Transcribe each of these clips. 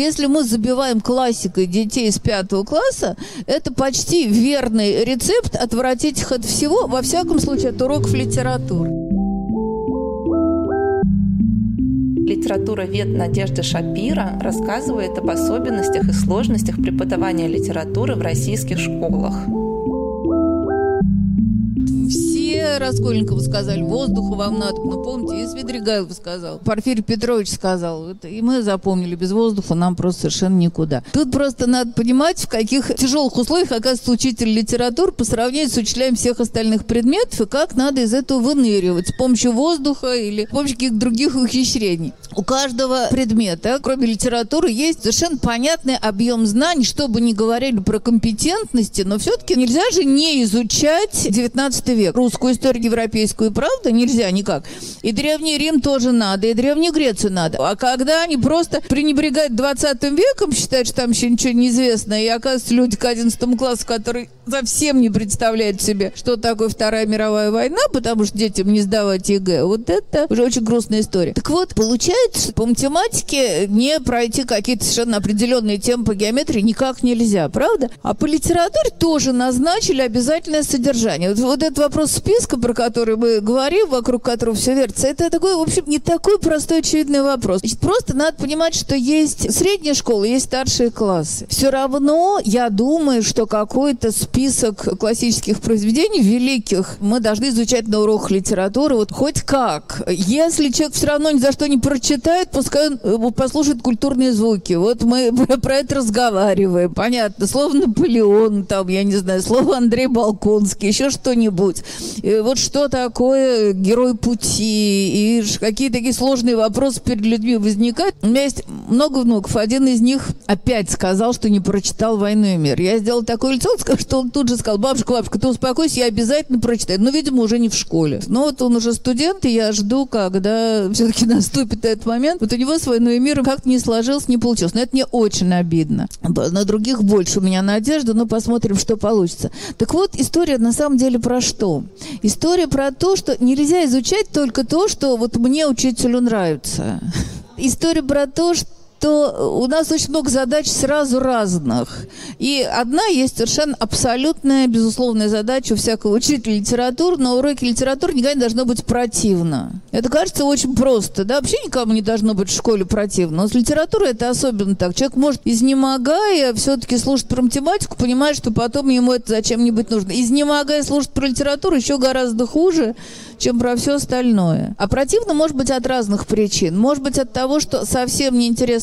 Если мы забиваем классикой детей с пятого класса, это почти верный рецепт отвратить их от всего, во всяком случае, от уроков литературы. Литература вед Надежды Шапира рассказывает об особенностях и сложностях преподавания литературы в российских школах. Раскольникову сказали, воздуха вам надо. Ну, помните, и Свидригайлов сказал. Порфирий Петрович сказал. И мы запомнили, без воздуха нам просто совершенно никуда. Тут просто надо понимать, в каких тяжелых условиях оказывается учитель литературы по сравнению с учителями всех остальных предметов, и как надо из этого выныривать с помощью воздуха или с помощью каких-то других ухищрений. У каждого предмета, кроме литературы, есть совершенно понятный объем знаний, чтобы не говорили про компетентности, но все-таки нельзя же не изучать 19 век, русскую историю европейскую, правда, нельзя никак. И Древний Рим тоже надо, и Древнюю Грецию надо. А когда они просто пренебрегают 20 веком, считают, что там еще ничего не известно, и оказывается люди к 11 классу, которые совсем не представляют себе, что такое Вторая мировая война, потому что детям не сдавать ЕГЭ, вот это уже очень грустная история. Так вот, получается, по математике не пройти какие-то совершенно определенные темы по геометрии никак нельзя, правда? А по литературе тоже назначили обязательное содержание. Вот, вот этот вопрос списка про который мы говорим, вокруг которого все вертится, это такой, в общем, не такой простой очевидный вопрос. Значит, просто надо понимать, что есть средняя школа, есть старшие классы. Все равно я думаю, что какой-то список классических произведений великих мы должны изучать на уроках литературы, вот хоть как. Если человек все равно ни за что не прочитает, пускай он э, послушает культурные звуки. Вот мы про это разговариваем. Понятно. Слово Наполеон, там, я не знаю, слово Андрей Балконский, еще что-нибудь. Э, вот что такое герой пути, и какие такие сложные вопросы перед людьми возникают. У меня есть много внуков. Один из них опять сказал, что не прочитал «Войну и мир». Я сделала такое лицо, что он тут же сказал, бабушка, бабушка, ты успокойся, я обязательно прочитаю. Но, видимо, уже не в школе. Но вот он уже студент, и я жду, когда все-таки наступит этот момент. Вот у него с «Войной и миром как-то не сложилось, не получилось. Но это мне очень обидно. На других больше у меня надежда, но посмотрим, что получится. Так вот, история на самом деле про что? История про то, что нельзя изучать только то, что вот мне учителю нравится. История про то, что то у нас очень много задач сразу разных. И одна есть совершенно абсолютная, безусловная задача у всякого учителя литературы. На уроке литературы никогда не должно быть противно. Это кажется очень просто. Да? Вообще никому не должно быть в школе противно. Но с литературой это особенно так. Человек может, изнемогая, все-таки слушать про математику, понимать, что потом ему это зачем-нибудь нужно. Изнемогая слушать про литературу еще гораздо хуже, чем про все остальное. А противно может быть от разных причин. Может быть от того, что совсем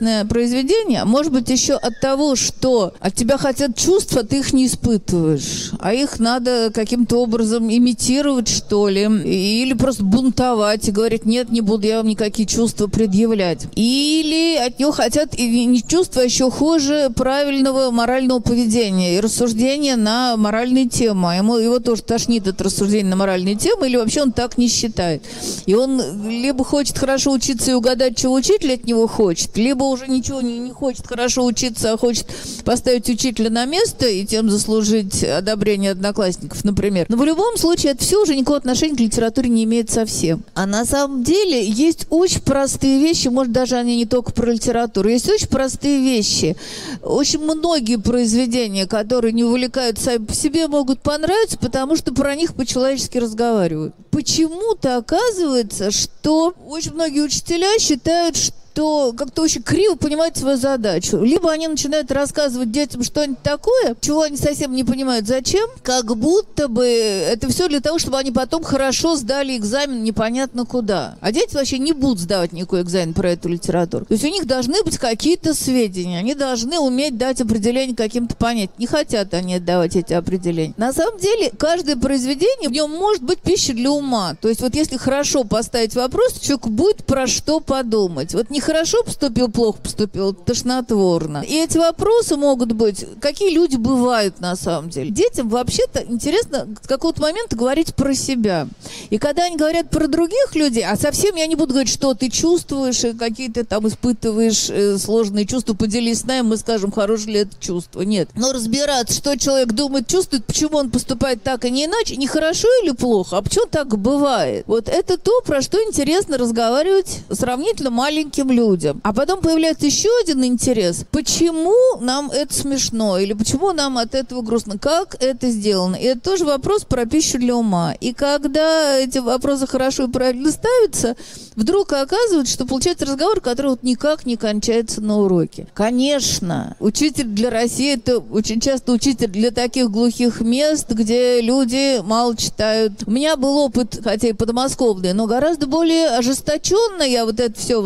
неинтересное произведение, может быть еще от того, что от тебя хотят чувства, ты их не испытываешь. А их надо каким-то образом имитировать, что ли. Или просто бунтовать и говорить, нет, не буду я вам никакие чувства предъявлять. Или от него хотят и не чувства, а еще хуже правильного морального поведения и рассуждения на моральные темы. А ему, его тоже тошнит от рассуждения на моральные темы, или вообще он так не считает. И он либо хочет хорошо учиться и угадать, чего учитель от него хочет, либо уже ничего не, не хочет хорошо учиться, а хочет поставить учителя на место и тем заслужить одобрение одноклассников, например. Но в любом случае это все уже никакого отношения к литературе не имеет совсем. А на самом деле есть очень простые вещи, может даже они не только про литературу, есть очень простые вещи. Очень многие произведения, которые не увлекают сами по себе, могут понравиться, потому что про них по-человечески разговаривают. Почему? почему-то оказывается, что очень многие учителя считают, что то как-то очень криво понимают свою задачу. Либо они начинают рассказывать детям что-нибудь такое, чего они совсем не понимают зачем, как будто бы это все для того, чтобы они потом хорошо сдали экзамен непонятно куда. А дети вообще не будут сдавать никакой экзамен про эту литературу. То есть у них должны быть какие-то сведения, они должны уметь дать определение каким-то понятиям. Не хотят они отдавать эти определения. На самом деле, каждое произведение, в нем может быть пища для ума. То есть вот если хорошо поставить вопрос, человек будет про что подумать. Вот не хорошо поступил, плохо поступил, тошнотворно. И эти вопросы могут быть, какие люди бывают на самом деле. Детям вообще-то интересно с какого-то момента говорить про себя. И когда они говорят про других людей, а совсем я не буду говорить, что ты чувствуешь, и какие ты там испытываешь э, сложные чувства, поделись с нами, мы скажем, хорошее ли это чувство. Нет. Но разбираться, что человек думает, чувствует, почему он поступает так, и не иначе, не хорошо или плохо, а почему так бывает. Вот это то, про что интересно разговаривать сравнительно маленьким людям людям. А потом появляется еще один интерес. Почему нам это смешно? Или почему нам от этого грустно? Как это сделано? И это тоже вопрос про пищу для ума. И когда эти вопросы хорошо и правильно ставятся, вдруг оказывается, что получается разговор, который вот никак не кончается на уроке. Конечно, учитель для России это очень часто учитель для таких глухих мест, где люди мало читают. У меня был опыт, хотя и подмосковный, но гораздо более ожесточенно я вот это все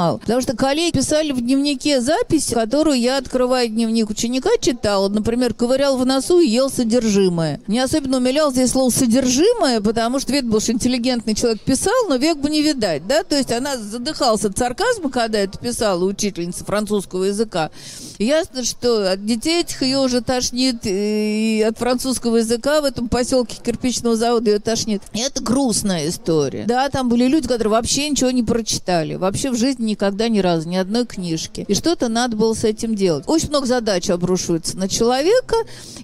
воспринимал. Потому что коллеги писали в дневнике запись, которую я, открывая дневник ученика, читала. Например, ковырял в носу и ел содержимое. Не особенно умилял здесь слово «содержимое», потому что видно был, интеллигентный человек писал, но век бы не видать, да? То есть она задыхался от сарказма, когда это писала учительница французского языка. ясно, что от детей этих ее уже тошнит, и от французского языка в этом поселке кирпичного завода ее тошнит. И это грустная история. Да, там были люди, которые вообще ничего не прочитали. Вообще в жизни никогда ни разу, ни одной книжки. И что-то надо было с этим делать. Очень много задач обрушивается на человека,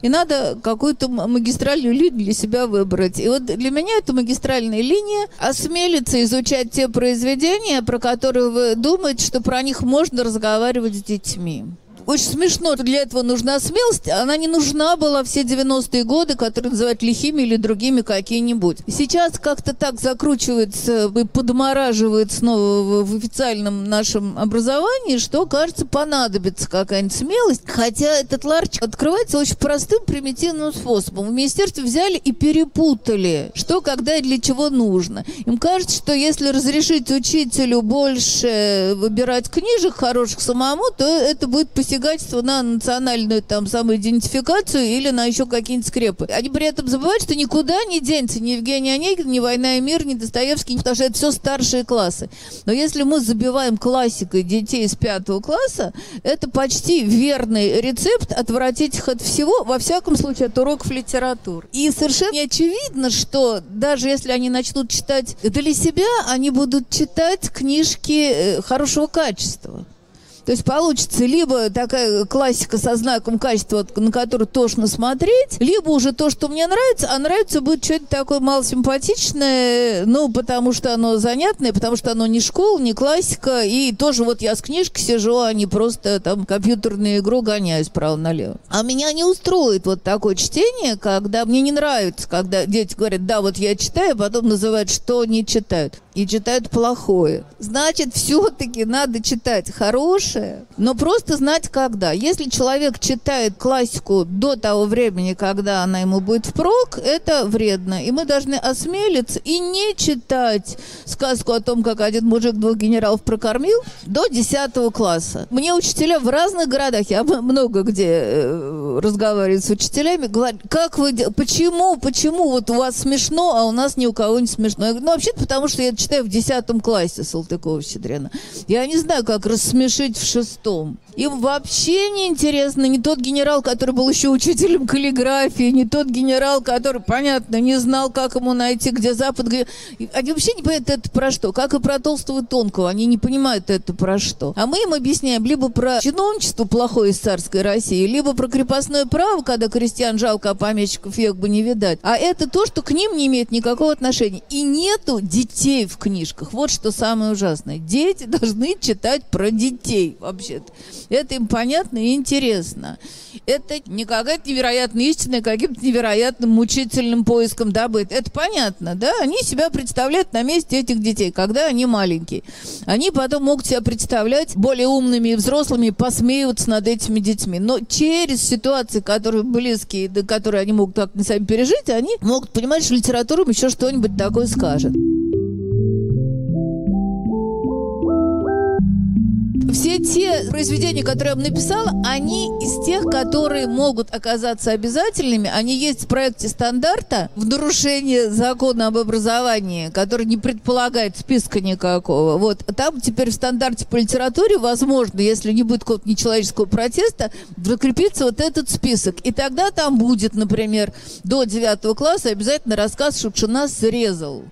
и надо какую-то магистральную линию для себя выбрать. И вот для меня эта магистральная линия осмелиться изучать те произведения, про которые вы думаете, что про них можно разговаривать с детьми очень смешно. Для этого нужна смелость. Она не нужна была все 90-е годы, которые называют лихими или другими какие-нибудь. Сейчас как-то так закручивается и подмораживает снова в официальном нашем образовании, что, кажется, понадобится какая-нибудь смелость. Хотя этот ларчик открывается очень простым, примитивным способом. В министерстве взяли и перепутали, что, когда и для чего нужно. Им кажется, что если разрешить учителю больше выбирать книжек хороших самому, то это будет посягательство посягательство на национальную там самоидентификацию или на еще какие-нибудь скрепы. Они при этом забывают, что никуда не денется ни Евгений Онегин, ни «Война и мир», ни Достоевский, потому что это все старшие классы. Но если мы забиваем классикой детей из пятого класса, это почти верный рецепт отвратить их от всего, во всяком случае, от уроков литературы. И совершенно не очевидно, что даже если они начнут читать для себя, они будут читать книжки э, хорошего качества. То есть получится либо такая классика со знаком качества, на которую тошно смотреть, либо уже то, что мне нравится, а нравится будет что-то такое малосимпатичное, ну, потому что оно занятное, потому что оно не школа, не классика, и тоже вот я с книжкой сижу, а не просто там компьютерную игру гоняюсь право-налево. А меня не устроит вот такое чтение, когда мне не нравится, когда дети говорят, да, вот я читаю, а потом называют, что не читают и читают плохое. Значит, все-таки надо читать хорошее, но просто знать когда. Если человек читает классику до того времени, когда она ему будет впрок, это вредно. И мы должны осмелиться и не читать сказку о том, как один мужик двух генералов прокормил до 10 класса. Мне учителя в разных городах, я много где э, разговариваю с учителями, говорят, как вы, почему, почему вот у вас смешно, а у нас ни у кого не смешно. Я говорю, ну вообще-то потому, что я читаю в 10 классе Салтыкова-Щедрина. Я не знаю, как рассмешить в шестом. Им вообще не интересно не тот генерал, который был еще учителем каллиграфии, не тот генерал, который, понятно, не знал, как ему найти, где Запад, где... Они вообще не понимают это про что. Как и про Толстого и Тонкого. Они не понимают это про что. А мы им объясняем либо про чиновничество плохое из царской России, либо про крепостное право, когда крестьян жалко, а помещиков век бы не видать. А это то, что к ним не имеет никакого отношения. И нету детей в книжках. Вот что самое ужасное. Дети должны читать про детей вообще-то. Это им понятно и интересно. Это не какая-то невероятная истина, каким-то невероятным мучительным поиском добыт. Это понятно, да? Они себя представляют на месте этих детей, когда они маленькие. Они потом могут себя представлять более умными и взрослыми, посмеиваться над этими детьми. Но через ситуации, которые близкие, до которые они могут так не сами пережить, они могут понимать, что литература им еще что-нибудь такое скажет. Все те произведения, которые я написала, они из тех, которые могут оказаться обязательными. Они есть в проекте стандарта в нарушение закона об образовании, который не предполагает списка никакого. Вот там теперь в стандарте по литературе возможно, если не будет какого-то нечеловеческого протеста, закрепится вот этот список. И тогда там будет, например, до 9 класса обязательно рассказ Шукшина срезал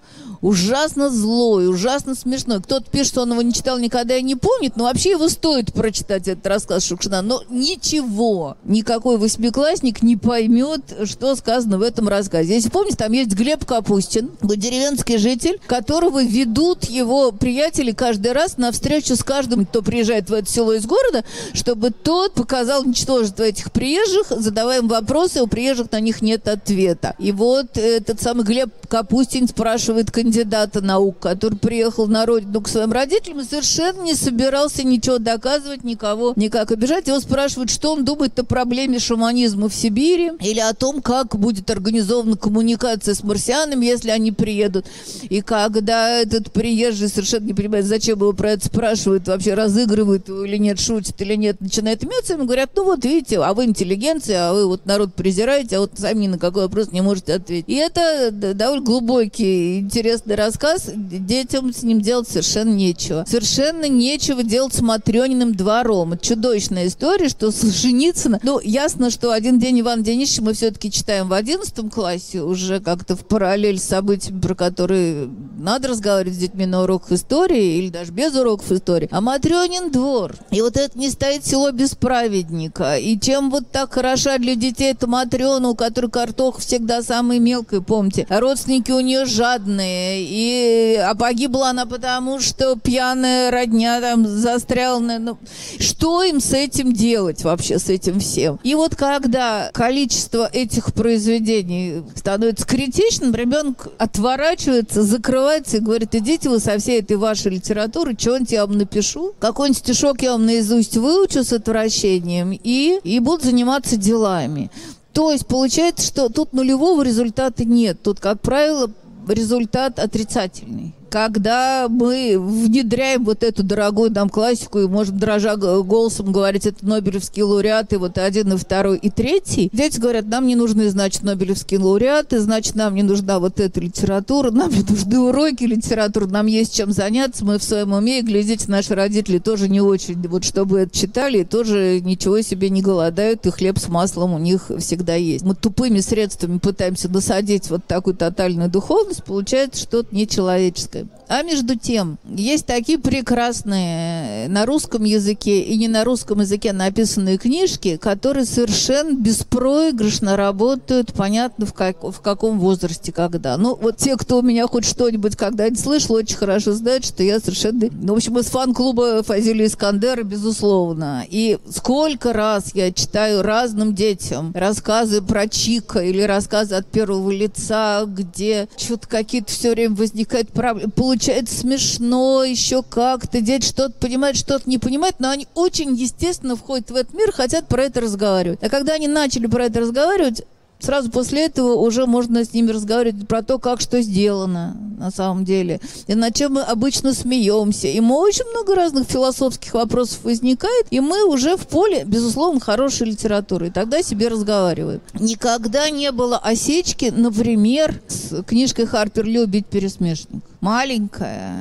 ужасно злой, ужасно смешной. Кто-то пишет, что он его не читал никогда и не помнит, но вообще его стоит прочитать, этот рассказ Шукшина. Но ничего, никакой восьмиклассник не поймет, что сказано в этом рассказе. Если помните, там есть Глеб Капустин, деревенский житель, которого ведут его приятели каждый раз на встречу с каждым, кто приезжает в это село из города, чтобы тот показал ничтожество этих приезжих, задавая им вопросы, у приезжих на них нет ответа. И вот этот самый Глеб Капустин спрашивает кандидата наук, который приехал на родину к своим родителям совершенно не собирался ничего доказывать, никого никак обижать. Его спрашивают, что он думает о проблеме шаманизма в Сибири или о том, как будет организована коммуникация с марсианами, если они приедут. И когда этот приезжий совершенно не понимает, зачем его про это спрашивают, вообще разыгрывают или нет, шутит или нет, начинает иметься, ему говорят, ну вот видите, а вы интеллигенция, а вы вот народ презираете, а вот сами ни на какой вопрос не можете ответить. И это довольно глубокий, интересный рассказ. Детям с ним делать совершенно нечего. Совершенно нечего делать с Матрёниным двором. Чудовищная история, что Солженицына... Ну, ясно, что «Один день Иван Денисовича» мы все-таки читаем в одиннадцатом классе, уже как-то в параллель с событиями, про которые надо разговаривать с детьми на уроках истории или даже без уроков истории. А Матрёнин двор. И вот это не стоит село без праведника. И чем вот так хороша для детей эта Матрёна, у которой картох всегда самый мелкий, помните. А родственники у нее жадные. И, а погибла она потому, что пьяная родня там застряла. Ну, что им с этим делать вообще, с этим всем? И вот когда количество этих произведений становится критичным, ребенок отворачивается, закрывается и говорит, идите вы со всей этой вашей литературы, что-нибудь я вам напишу, какой-нибудь стишок я вам наизусть выучу с отвращением и, и буду заниматься делами. То есть получается, что тут нулевого результата нет. Тут, как правило, результат отрицательный когда мы внедряем вот эту дорогую нам классику и можем дрожа голосом говорить, это Нобелевские лауреаты, вот один и второй и третий, дети говорят, нам не нужны, значит, Нобелевские лауреаты, значит, нам не нужна вот эта литература, нам не нужны уроки литературы, нам есть чем заняться, мы в своем уме, и глядите, наши родители тоже не очень, вот чтобы это читали, и тоже ничего себе не голодают, и хлеб с маслом у них всегда есть. Мы тупыми средствами пытаемся насадить вот такую тотальную духовность, получается что-то нечеловеческое. А между тем, есть такие прекрасные на русском языке и не на русском языке написанные книжки, которые совершенно беспроигрышно работают, понятно, в, как, в каком возрасте, когда. Ну, вот те, кто у меня хоть что-нибудь когда-нибудь слышал, очень хорошо знают, что я совершенно... Ну, в общем, из фан-клуба Фазилия Искандера, безусловно. И сколько раз я читаю разным детям рассказы про Чика или рассказы от первого лица, где что-то какие-то все время возникают проблемы получается смешно, еще как-то. Дети что-то понимают, что-то не понимают, но они очень естественно входят в этот мир, хотят про это разговаривать. А когда они начали про это разговаривать, сразу после этого уже можно с ними разговаривать про то, как что сделано на самом деле, и над чем мы обычно смеемся. И мы очень много разных философских вопросов возникает, и мы уже в поле, безусловно, хорошей литературы. И тогда себе разговариваем. Никогда не было осечки, например, с книжкой Харпер «Любить пересмешник» маленькая,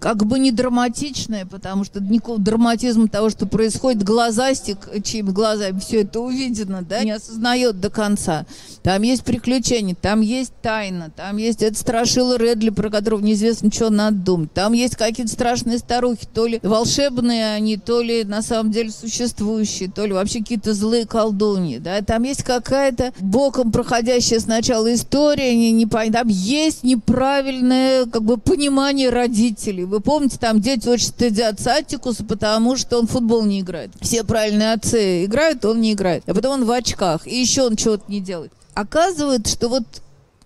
как бы не драматичная, потому что никакого драматизма того, что происходит, глазастик, чьими глазами все это увидено, да, не осознает до конца. Там есть приключения, там есть тайна, там есть это страшило Редли, про которого неизвестно, что надо думать. Там есть какие-то страшные старухи, то ли волшебные они, то ли на самом деле существующие, то ли вообще какие-то злые колдуньи, да. Там есть какая-то боком проходящая сначала история, не, не, там есть неправильная как бы понимание родителей. Вы помните, там дети очень стыдят Сатикуса, потому что он в футбол не играет. Все правильные отцы играют, он не играет. А потом он в очках, и еще он чего-то не делает. Оказывается, что вот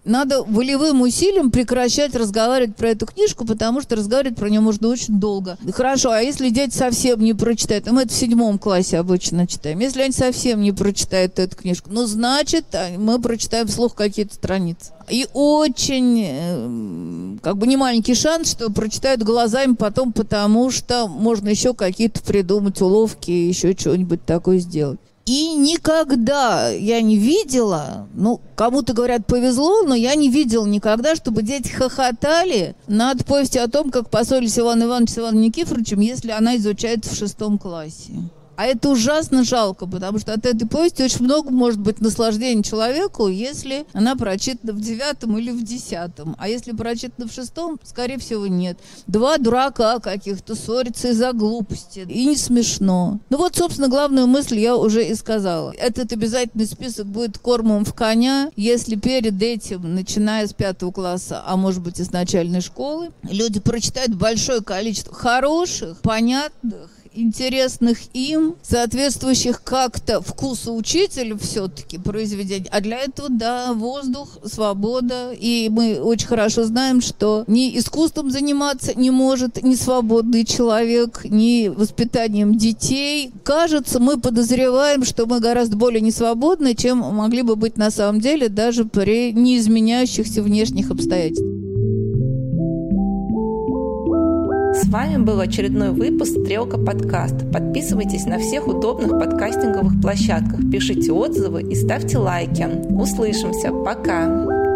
надо волевым усилием прекращать разговаривать про эту книжку, потому что разговаривать про нее можно очень долго. Хорошо, а если дети совсем не прочитают, а мы это в седьмом классе обычно читаем, если они совсем не прочитают эту книжку, ну, значит, а, мы прочитаем вслух какие-то страницы. И очень, э, как бы, не маленький шанс, что прочитают глазами потом, потому что можно еще какие-то придумать уловки, еще что-нибудь такое сделать. И никогда я не видела, ну, кому-то говорят повезло, но я не видела никогда, чтобы дети хохотали над повестью о том, как поссорились Иван Иванович с Иваном Никифоровичем, если она изучается в шестом классе. А это ужасно жалко, потому что от этой повести очень много может быть наслаждения человеку, если она прочитана в девятом или в десятом. А если прочитана в шестом, скорее всего, нет. Два дурака каких-то ссорятся из-за глупости. И не смешно. Ну вот, собственно, главную мысль я уже и сказала. Этот обязательный список будет кормом в коня, если перед этим, начиная с пятого класса, а может быть и с начальной школы, люди прочитают большое количество хороших, понятных, интересных им, соответствующих как-то вкусу учителя все-таки произведений. А для этого, да, воздух, свобода. И мы очень хорошо знаем, что ни искусством заниматься не может ни свободный человек, ни воспитанием детей. Кажется, мы подозреваем, что мы гораздо более несвободны, чем могли бы быть на самом деле даже при неизменяющихся внешних обстоятельствах. С вами был очередной выпуск «Стрелка подкаст». Подписывайтесь на всех удобных подкастинговых площадках, пишите отзывы и ставьте лайки. Услышимся. Пока!